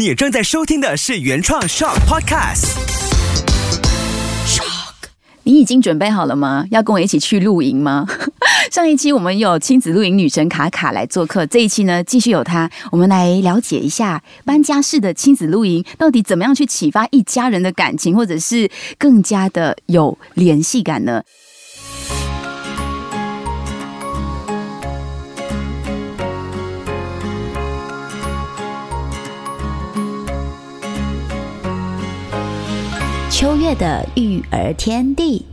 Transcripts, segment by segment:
你正在收听的是原创 Shock Podcast。你已经准备好了吗？要跟我一起去露营吗？上一期我们有亲子露营女神卡卡来做客，这一期呢继续有她，我们来了解一下搬家式的亲子露营到底怎么样去启发一家人的感情，或者是更加的有联系感呢？秋月的育儿天地。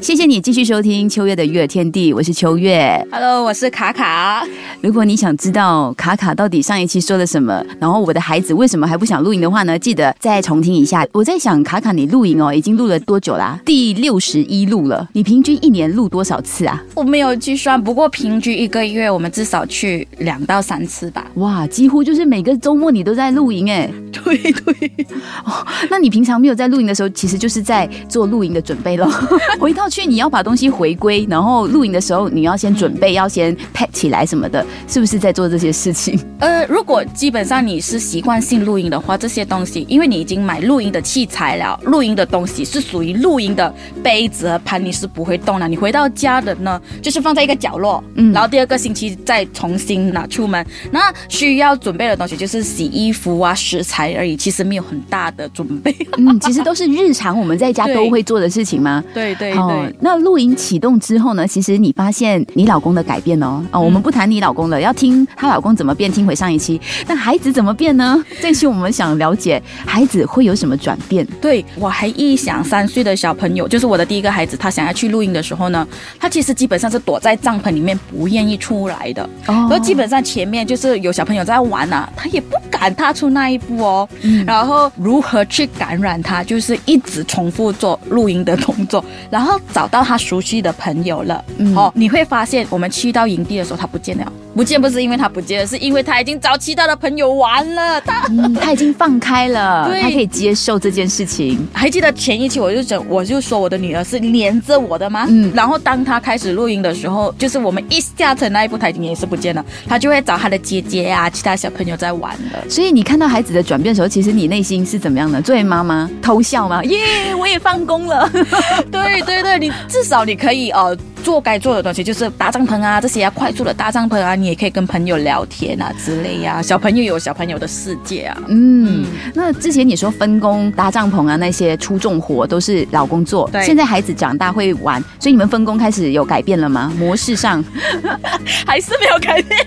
谢谢你继续收听秋月的育儿天地，我是秋月。Hello，我是卡卡。如果你想知道卡卡到底上一期说了什么，然后我的孩子为什么还不想露营的话呢？记得再重听一下。我在想，卡卡你露营哦，已经录了多久啦？第六十一录了。你平均一年录多少次啊？我没有计算，不过平均一个月我们至少去两到三次吧。哇，几乎就是每个周末你都在露营哎。对对，哦那你平常没有在露营的时候，其实就是在做露营的准备咯。回到去你要把东西回归，然后露营的时候你要先准备，要先 pack 起来什么的，是不是在做这些事情？呃，如果基本上你是习惯性露营的话，这些东西，因为你已经买露营的器材了，露营的东西是属于露营的杯子和盘，你是不会动的。你回到家的呢，就是放在一个角落，嗯，然后第二个星期再重新拿出门。那需要准备的东西就是洗衣服啊、食材而已，其实没有很大的准备。嗯，其实都是日常我们在家 都会做的事情吗？对对哦对，，那露营启动之后呢？其实你发现你老公的改变哦。哦，我们不谈你老公了，要听她老公怎么变，听回上一期。那孩子怎么变呢？这一期我们想了解孩子会有什么转变。对我还一想三岁的小朋友，就是我的第一个孩子，他想要去露营的时候呢，他其实基本上是躲在帐篷里面不愿意出来的。哦然后基本上前面就是有小朋友在玩啊，他也不敢踏出那一步哦。嗯然后如何去感染他，就是一直重复做露营的动作，然后找到他熟悉的朋友了。嗯哦，你会发现我们去到营地的时候，他不见了。不见不是因为他不见了，是因为他已经找其他的朋友玩了。他嗯，他已经放开了，对他可以接受这件事情。还记得前一期我就讲，我就说我的女儿是连着我的吗？嗯嗯，然后当他开始录音的时候，就是我们一下车那一步，她已经也是不见了，他就会找他的姐姐啊，其他小朋友在玩了。所以你看到孩子的转变的时候，其实你内心是怎么样的？作为妈妈，偷笑吗？耶，我也放工了。对对对，你至少你可以呃做该做的东西，就是搭帐篷啊这些啊，快速的搭帐篷啊，你也可以跟朋友聊天啊之类呀、小朋友有小朋友的世界啊。嗯，那之前你说分工搭帐篷啊，那些出重活都是老公做。对现在孩子长大会玩，所以你们分工开始有改变了吗？模式上，还是没有改变，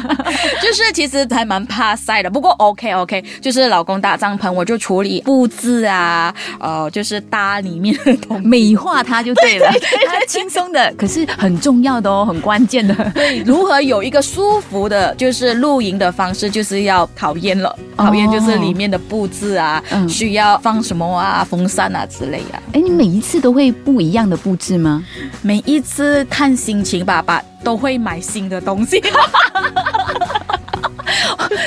就是其实还蛮怕晒的。不过 OK OK，就是老公搭帐篷，我就处理布置啊，呃，就是搭里面的东西。美化它就对了，它轻松的，可是很重要的哦，很关键的。对，如何有一个舒服的，就是露营的方式，就是要考验了。哦考验就是里面的布置啊，嗯需要放什么啊，风扇啊之类啊。哎，你每一次都会不一样的布置吗？每一次看心情吧，把都会买新的东西。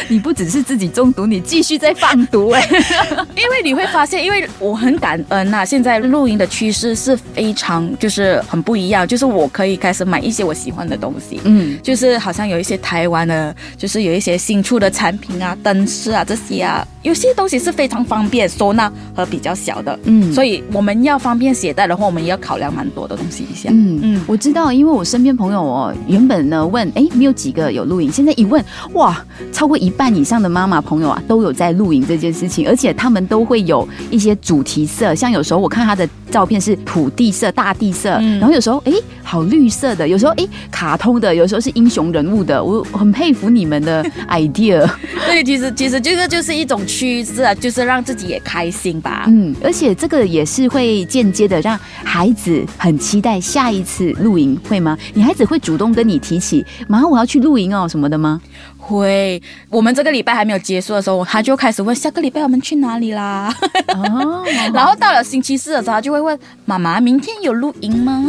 你不只是自己中毒，你继续在放毒哎、因为你会发现，因为我很感恩呐、现在露营的趋势是非常就是很不一样，就是我可以开始买一些我喜欢的东西。嗯，就是好像有一些台湾的，就是有一些新出的产品啊、灯饰啊这些啊，有些东西是非常方便收纳和比较小的，嗯所以我们要方便携带的话，我们也要考量蛮多的东西一下。嗯嗯嗯，我知道，因为我身边朋友哦，原本呢问，哎，没有几个有露营，现在一问，哇，超过一半以上的妈妈朋友啊，都有在露营这件事情，而且他们都会有一些主题色，像有时候我看他的照片是土地色、大地色，嗯然后有时候哎，好绿色的，有时候哎，卡通的，有时候是英雄人物的，我很佩服你们的 idea。对，其实其实这个就是一种趋势啊，就是让自己也开心吧。嗯，而且这个也是会间接的让孩子很期待下一次露营，会吗？你孩子会主动跟你提起，妈，我要去露营哦什么的吗？会，我们这个礼拜还没有结束的时候，他就开始问下个礼拜我们去哪里啦。哦，然后到了星期四的时候，他就会问妈妈：“明天有露营吗？”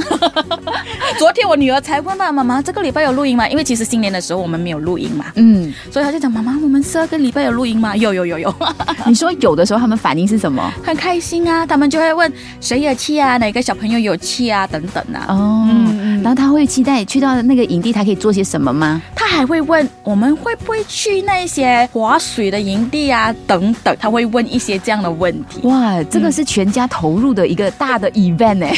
昨天我女儿才问到：“妈妈，这个礼拜有露营吗？”因为其实新年的时候我们没有露营嘛，嗯，所以他就讲：“妈妈，我们下个礼拜有露营吗？” 有有有有，你说有的时候他们反应是什么？很开心啊！他们就会问谁有气啊，哪个小朋友有气啊，等等啊。哦，嗯然后他会期待去到那个营地，他可以做些什么吗？他还会问我们会不会去那些划水的营地啊，等等，他会问一些这样的问题。哇，这个是全家投入的一个大的 event 哎、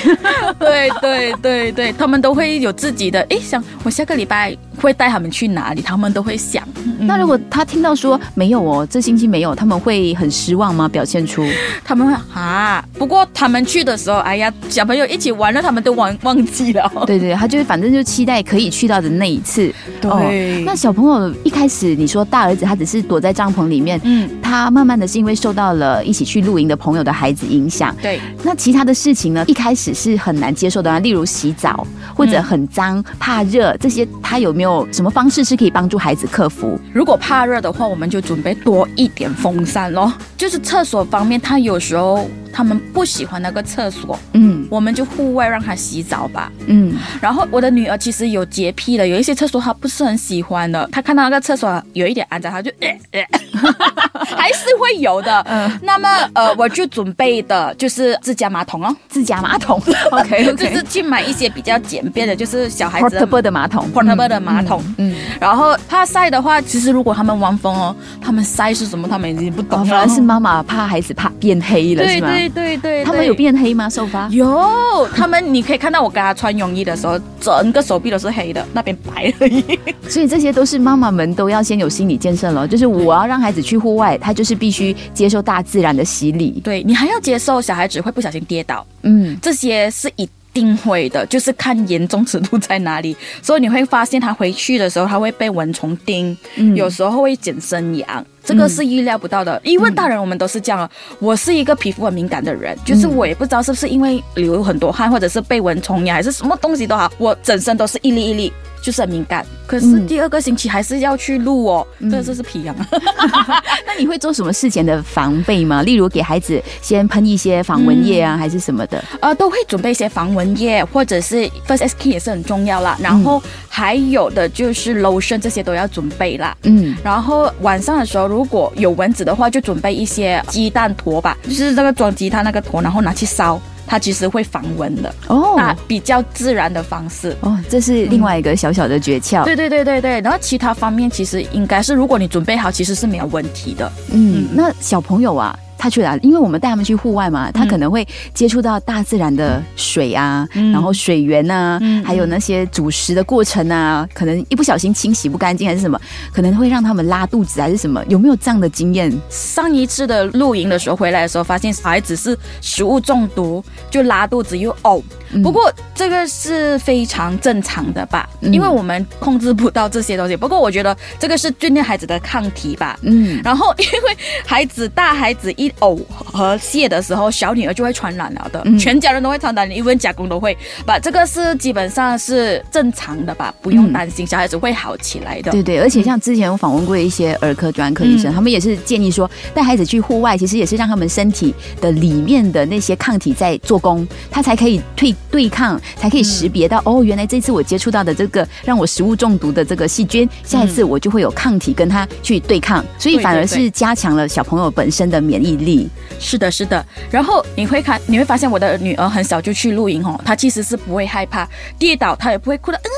对对对对，他们都会有自己的，诶，想我下个礼拜会带他们去哪里，他们都会想。那如果他听到说没有哦，这星期没有，他们会很失望吗？表现出 他们会啊，不过他们去的时候，哎呀，小朋友一起玩了，他们都忘忘记了。对对，他就是反正就期待可以去到的那一次。哦对那小朋友一开始你说大儿子他只是躲在帐篷里面，嗯，他慢慢的是因为受到了一起去露营的朋友的孩子影响。对，那其他的事情呢？一开始是很难接受的啊，例如洗澡或者很脏、怕热这些，他有没有有什么方式是可以帮助孩子克服？如果怕热的话，我们就准备多一点风扇咯。就是厕所方面，他有时候他们不喜欢那个厕所，嗯我们就户外让他洗澡吧。嗯，然后我的女儿其实有洁癖的，有一些厕所她不是很喜欢的，她看到那个厕所有一点肮脏，她就呃呃，还是会有的。嗯那么呃，我就准备的就是自家马桶哦。自家马桶，OK 就 OK，是去买一些比较简便的，就是小孩子的 portable 的马桶 portable 的马桶。嗯，然后怕晒的话，其实如果他们玩风哦，他们晒是什么，他们已经不懂。反而是妈妈怕孩子怕变黑了，是吗？对对对对，他们有变黑吗？受发？有，他们你可以看到我给他穿泳衣的时候，整个手臂都是黑的，那边白而已。所以这些都是妈妈们都要先有心理建设了，就是我要让孩子去户外，他就是必须接受大自然的洗礼。对你还要接受小孩子会不小心跌倒，嗯，这些是一定会的，就是看严重程度在哪里。所以你会发现他回去的时候，他会被蚊虫叮，嗯有时候会剪生痒。这个是意料不到的，因为大人我们都是这样啊。我是一个皮肤很敏感的人，就是我也不知道是不是因为流很多汗，或者是被蚊虫咬，还是什么东西都好，我整身都是一粒一粒，就是很敏感。可是嗯第二个星期还是要去录哦，这就是皮痒。那你会做什么事前的防备吗？例如给孩子先喷一些防蚊液啊，还是什么的？呃，都会准备一些防蚊液，或者是 first aid kit 也是很重要啦。然后还有的就是 lotion 这些都要准备啦。嗯，然后晚上的时候，如果有蚊子的话，就准备一些鸡蛋坨吧，就是那个装鸡蛋那个坨，然后拿去烧，它其实会防蚊的。哦那比较自然的方式。哦，这是另外一个小小的诀窍。对对对对对，然后其他方面其实应该是，如果你准备好，其实是没有问题的。嗯，那小朋友啊。他去哪？因为我们带他们去户外嘛，他可能会接触到大自然的水啊，嗯然后水源啊，嗯还有那些煮食的过程啊，可能一不小心清洗不干净还是什么，可能会让他们拉肚子还是什么？有没有这样的经验？上一次的露营的时候回来的时候，发现小孩子是食物中毒，就拉肚子又呕。不过这个是非常正常的吧，嗯因为我们控制不到这些东西。不过我觉得这个是训练孩子的抗体吧。嗯，然后，因为孩子大孩子一呕和泻的时候，小女儿就会传染了的，嗯。全家人都会传染，因为家公都会。把这个是基本上是正常的吧，不用担心，小孩子会好起来的。对对，而且像之前我访问过一些儿科专科医生，嗯。他们也是建议说，带孩子去户外，其实也是让他们身体的里面的那些抗体在做工，他才可以对对抗，才可以识别到、哦，原来这次我接触到的这个让我食物中毒的这个细菌，下一次我就会有抗体跟他去对抗，所以反而是加强了小朋友本身的免疫力。是的，是的。然后你会看，你会发现我的女儿很小就去露营哦，她其实是不会害怕跌倒，她也不会哭的，嗯，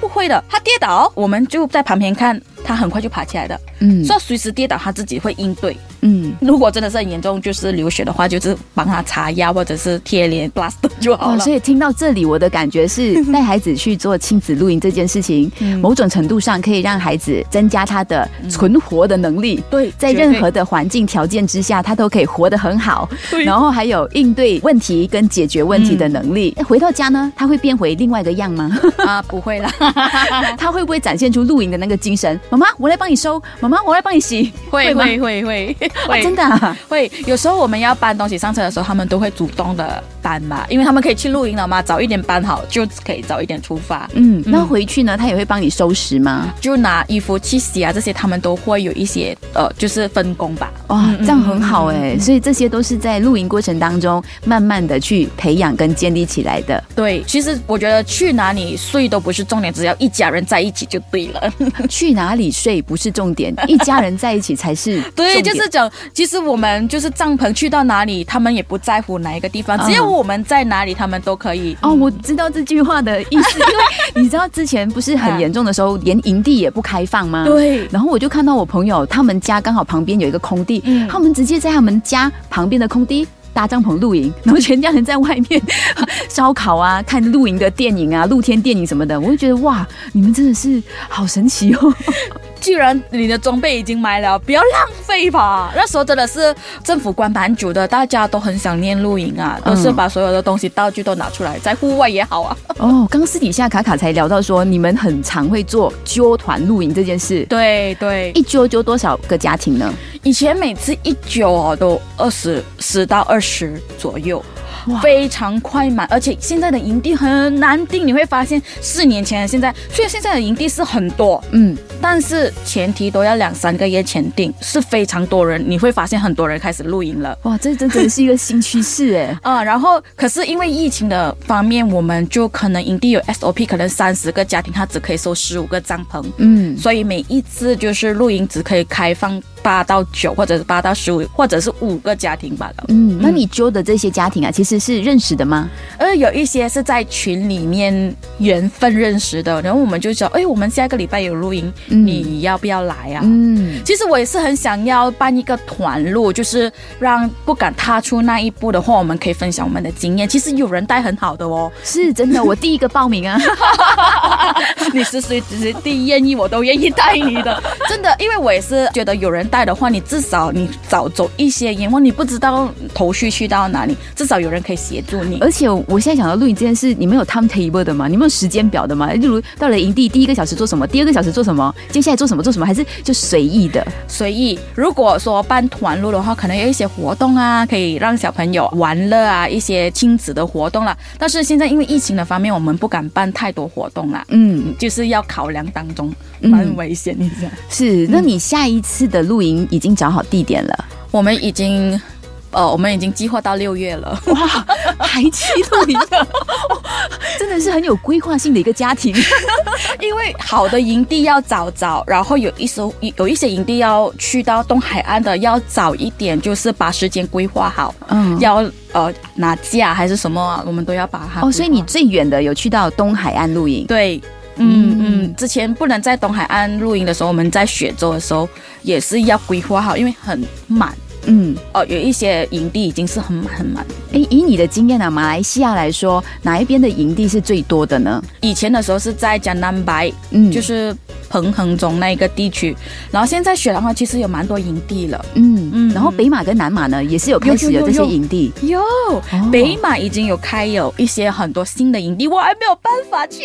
不会的。她跌倒，我们就在旁边看，她很快就爬起来的。嗯所以随时跌倒，他自己会应对。嗯。如果真的是很严重，就是流血的话，就是帮他擦药或者是贴脸 plaster 就好哦，了。所以听到这里，我的感觉是 带孩子去做亲子露营这件事情，嗯某种程度上可以让孩子增加他的存活的能力。对在任何的环境条件之下，他都可以活得很好，对然后还有应对问题跟解决问题的能力。嗯回到家呢，他会变回另外一个样吗？啊，不会啦，他会不会展现出露营的那个精神？妈妈，我来帮你收；妈妈，我来帮你洗。吗会会会会哦会，真的、啊。会，有时候我们要搬东西上车的时候，他们都会主动的搬嘛，因为他们可以去露营了嘛，早一点搬好就可以早一点出发。嗯，那回去呢，他也会帮你收拾吗？就拿衣服去洗啊，这些他们都会有一些呃，就是分工吧。哇，嗯这样很好哎、所以这些都是在露营过程当中慢慢的去培养跟建立起来的。对，其实我觉得去哪里睡都不是重点，只要一家人在一起就对了。去哪里睡不是重点，一家人在一起才是 对，就是讲，其实我们就是帐篷去到哪里，他们也不在乎哪一个地方，嗯只要我们在哪里，他们都可以。哦，我知道这句话的意思，因为你知道之前不是很严重的时候，连营地也不开放吗？。对，然后我就看到我朋友他们家刚好旁边有一个空地，嗯他们直接在他们家旁边的空地。搭帐篷露营，然后全家人在外面烧烤啊，看露营的电影啊，露天电影什么的，我就觉得哇，你们真的是好神奇哦！既然你的装备已经买了，不要浪费吧。那时候真的是政府关蛮久的，大家都很想念露营啊，都是嗯把所有的东西道具都拿出来，在户外也好啊。哦，刚私底下卡卡才聊到说，你们很常会做揪团露营这件事，对对，一揪揪多少个家庭呢？以前每次一揪哦，都二十十到二十左右哇。非常快满，而且现在的营地很难订。你会发现，四年前的现在，虽然现在的营地是很多，嗯，但是前提都要两三个月前订，是非常多人。你会发现很多人开始露营了。哇，这真的是一个新趋势哎。啊、然后可是因为疫情的方面，我们就可能营地有 SOP，可能三十个家庭，他只可以收十五个帐篷，嗯，所以每一次就是露营只可以开放八到九，或者是八到十五，或者是五个家庭罢了。嗯，那你揪的这些家庭啊，其实是认识的吗？呃有一些是在群里面缘分认识的，然后我们就说，哎，我们下个礼拜有露营，嗯你要不要来啊？嗯，其实我也是很想要办一个团露，就是让不敢踏出那一步的话，我们可以分享我们的经验。其实有人带很好的哦，是真的，我第一个报名啊。你是随时第愿意，我都愿意带你的，真的，因为我也是觉得有人带的话，你至少你早走一些，因为你不知道头绪去到哪里，至少有人可以协助你。而且我现在想到露营这件事，你们有 timetable 的吗？你们有时间表的吗？例如到了营地，第一个小时做什么，第二个小时做什么，接下来做什么做什么，还是就随意的？随意。如果说办团路的话，可能有一些活动啊，可以让小朋友玩乐啊，一些亲子的活动啦。但是现在因为疫情的方面，我们不敢办太多活动啦，嗯，就是要考量当中，嗯蛮危险你知道。是。那你下一次的露营已经找好地点了？我们已经。呃，我们已经计划到六月了。哇，还去露营的，真的是很有规划性的一个家庭。因为好的营地要早找，然后有一艘有一些营地要去到东海岸的，要早一点，就是把时间规划好。嗯，要呃拿假还是什么啊，我们都要把它哦，所以你最远的有去到东海岸露营？对。嗯嗯，之前不能在东海岸露营的时候，我们在雪州的时候也是要规划好，因为很满嗯，哦，有一些营地已经是很满很满。诶，以你的经验啊，马来西亚来说，哪一边的营地是最多的呢？以前的时候是在江南白，嗯就是彭亨中那一个地区，然后现在雪兰花其实有蛮多营地了。嗯。嗯。然后北马跟南马呢，也是有开始有这些营地。有。哦北马已经有开有一些很多新的营地，我还没有办法去。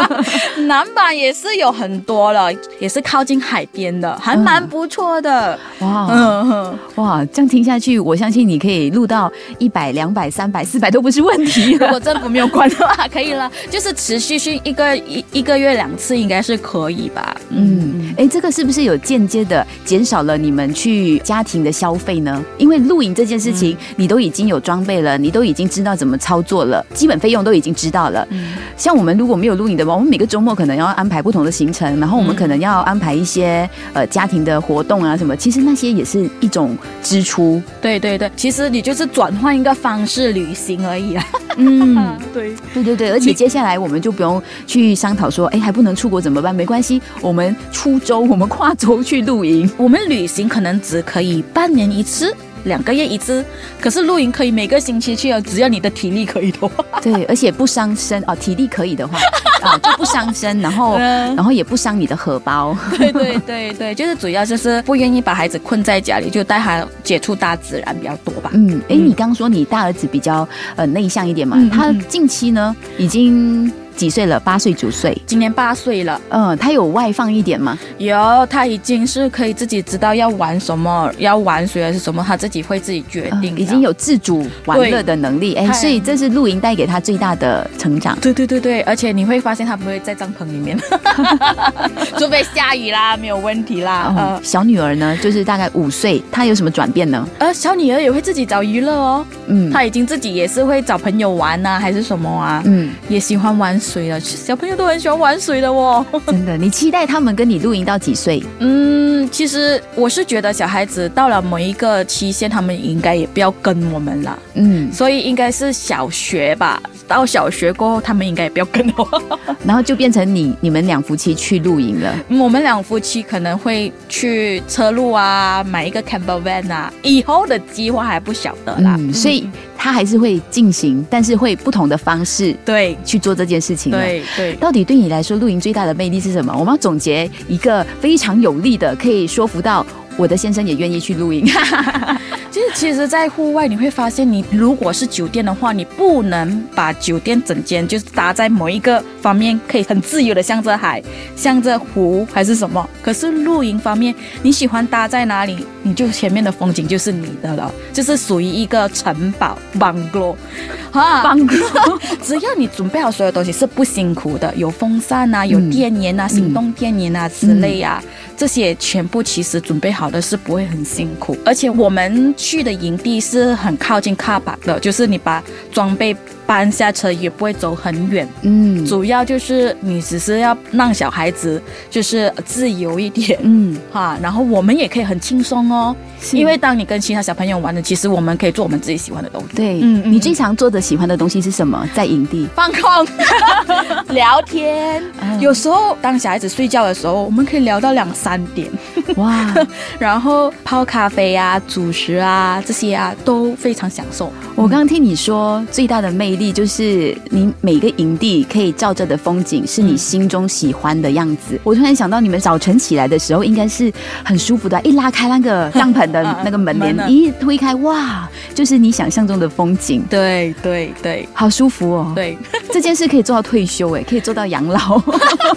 南马也是有很多了，也是靠近海边的，还蛮不错的。哇、嗯，哇，这样听下去，我相信你可以录到一百、两百、三百、四百都不是问题。如果政府没有关的话，可以了，就是持续去一个一一个月两次，应该是可以吧？嗯，哎，这个是不是有间接的减少了你们去家庭的消费呢？因为露营这件事情，你都已经有装备了，你都已经知道怎么操作了，基本费用都已经知道了。嗯像我们如果没有露营的话，我们每个周末可能要安排不同的行程，然后我们可能要安排一些呃家庭的活动啊什么，其实那些也是一种支出。对对对，其实你就是转换一个方式旅行而已啊。嗯，对，对对对，而且接下来我们就不用去商讨说，哎，还不能出国怎么办？没关系，我们出州，我们跨州去露营。我们旅行可能只可以半年一次。两个月一次，可是露营可以每个星期去哦，只要你的体力可以的话。对，而且不伤身哦，体力可以的话 啊，就不伤身，然后嗯然后也不伤你的荷包。对对对对，就是主要就是不愿意把孩子困在家里，就带他接触大自然比较多吧。嗯，哎，你刚说你大儿子比较呃内向一点嘛，他近期呢已经几岁了？八岁、九岁？今年八岁了，嗯，他有外放一点吗？有他已经是可以自己知道要玩什么，要玩谁还是什么，他自己会自己决定、嗯已经有自主玩乐的能力，哎，所以这是露营带给他最大的成长。对对对对，而且你会发现他不会在帐篷里面，除非下雨啦，没有问题啦。嗯呃，小女儿呢，就是大概五岁，她有什么转变呢？呃，小女儿也会自己找娱乐哦，嗯她已经自己也是会找朋友玩呐、还是什么啊，嗯，也喜欢玩水了。小朋友都很喜欢玩水的哦。真的，你期待他们跟你露营到几岁？嗯，其实我是觉得小孩子到了某一个期限，他们应该也不要跟我们了，嗯，所以应该是小学吧。到小学过后，他们应该也不要跟我。然后就变成你你们两夫妻去露营了。我们两夫妻可能会去车路啊，买一个 camper van 啊，以后的计划还不晓得啦。嗯，所以他还是会进行，但是会不同的方式对去做这件事情。。对对，到底对你来说，露营最大的魅力是什么？我们要总结一个非常有力的，可以说服到我的先生也愿意去露营。其实，在户外你会发现，你如果是酒店的话，你不能把酒店整间就是搭在某一个方面，可以很自由的向着海、向着湖还是什么。可是露营方面，你喜欢搭在哪里，你就前面的风景就是你的了，就是属于一个城堡 bungalow，哈，帮只要你准备好所有东西是不辛苦的，有风扇啊，有电源啊，行动电源啊之类啊，这些全部其实准备好的是不会很辛苦。而且我们的营地是很靠近卡巴的，就是你把装备搬下车也不会走很远。嗯。主要就是你只是要让小孩子就是自由一点，嗯，哈，然后我们也可以很轻松哦，是因为当你跟其他小朋友玩的，其实我们可以做我们自己喜欢的东西。对，嗯嗯你经常做的喜欢的东西是什么？在营地，放空、聊天。嗯有时候当小孩子睡觉的时候，我们可以聊到两三点，哇！然后泡咖啡啊、主食啊这些啊都非常享受。我刚刚听你说，最大的魅力就是你每个营地可以照着的风景是你心中喜欢的样子。我突然想到，你们早晨起来的时候应该是很舒服的，一拉开那个帐篷的那个门帘一推开，哇，就是你想象中的风景，对对对好舒服哦。，对，这件事可以做到退休，哎，可以做到养老。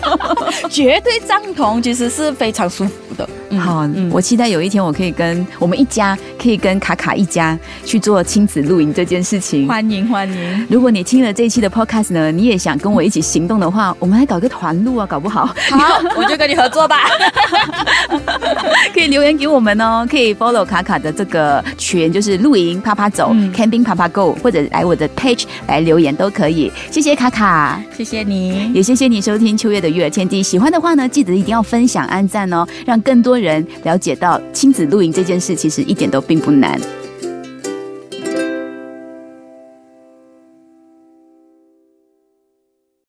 绝对赞同其实是非常舒服的。嗯好，我期待有一天我可以跟我们一家，可以跟卡卡一家去做亲子露营这件事情。欢迎欢迎。如果你听了这一期的 podcast 呢，你也想跟我一起行动的话，我们来搞个团路啊，搞不好好，我就跟你合作吧。可以留言给我们哦，可以 follow 卡卡的这个群，就是露营啪啪走、嗯 camping 啪啪 go，或者来我的 page 来留言都可以。谢谢卡卡，谢谢你。也谢谢你收听秋月的育儿天地。喜欢的话呢，记得一定要分享、按赞哦，让更多人了解到亲子露营这件事其实一点都并不难。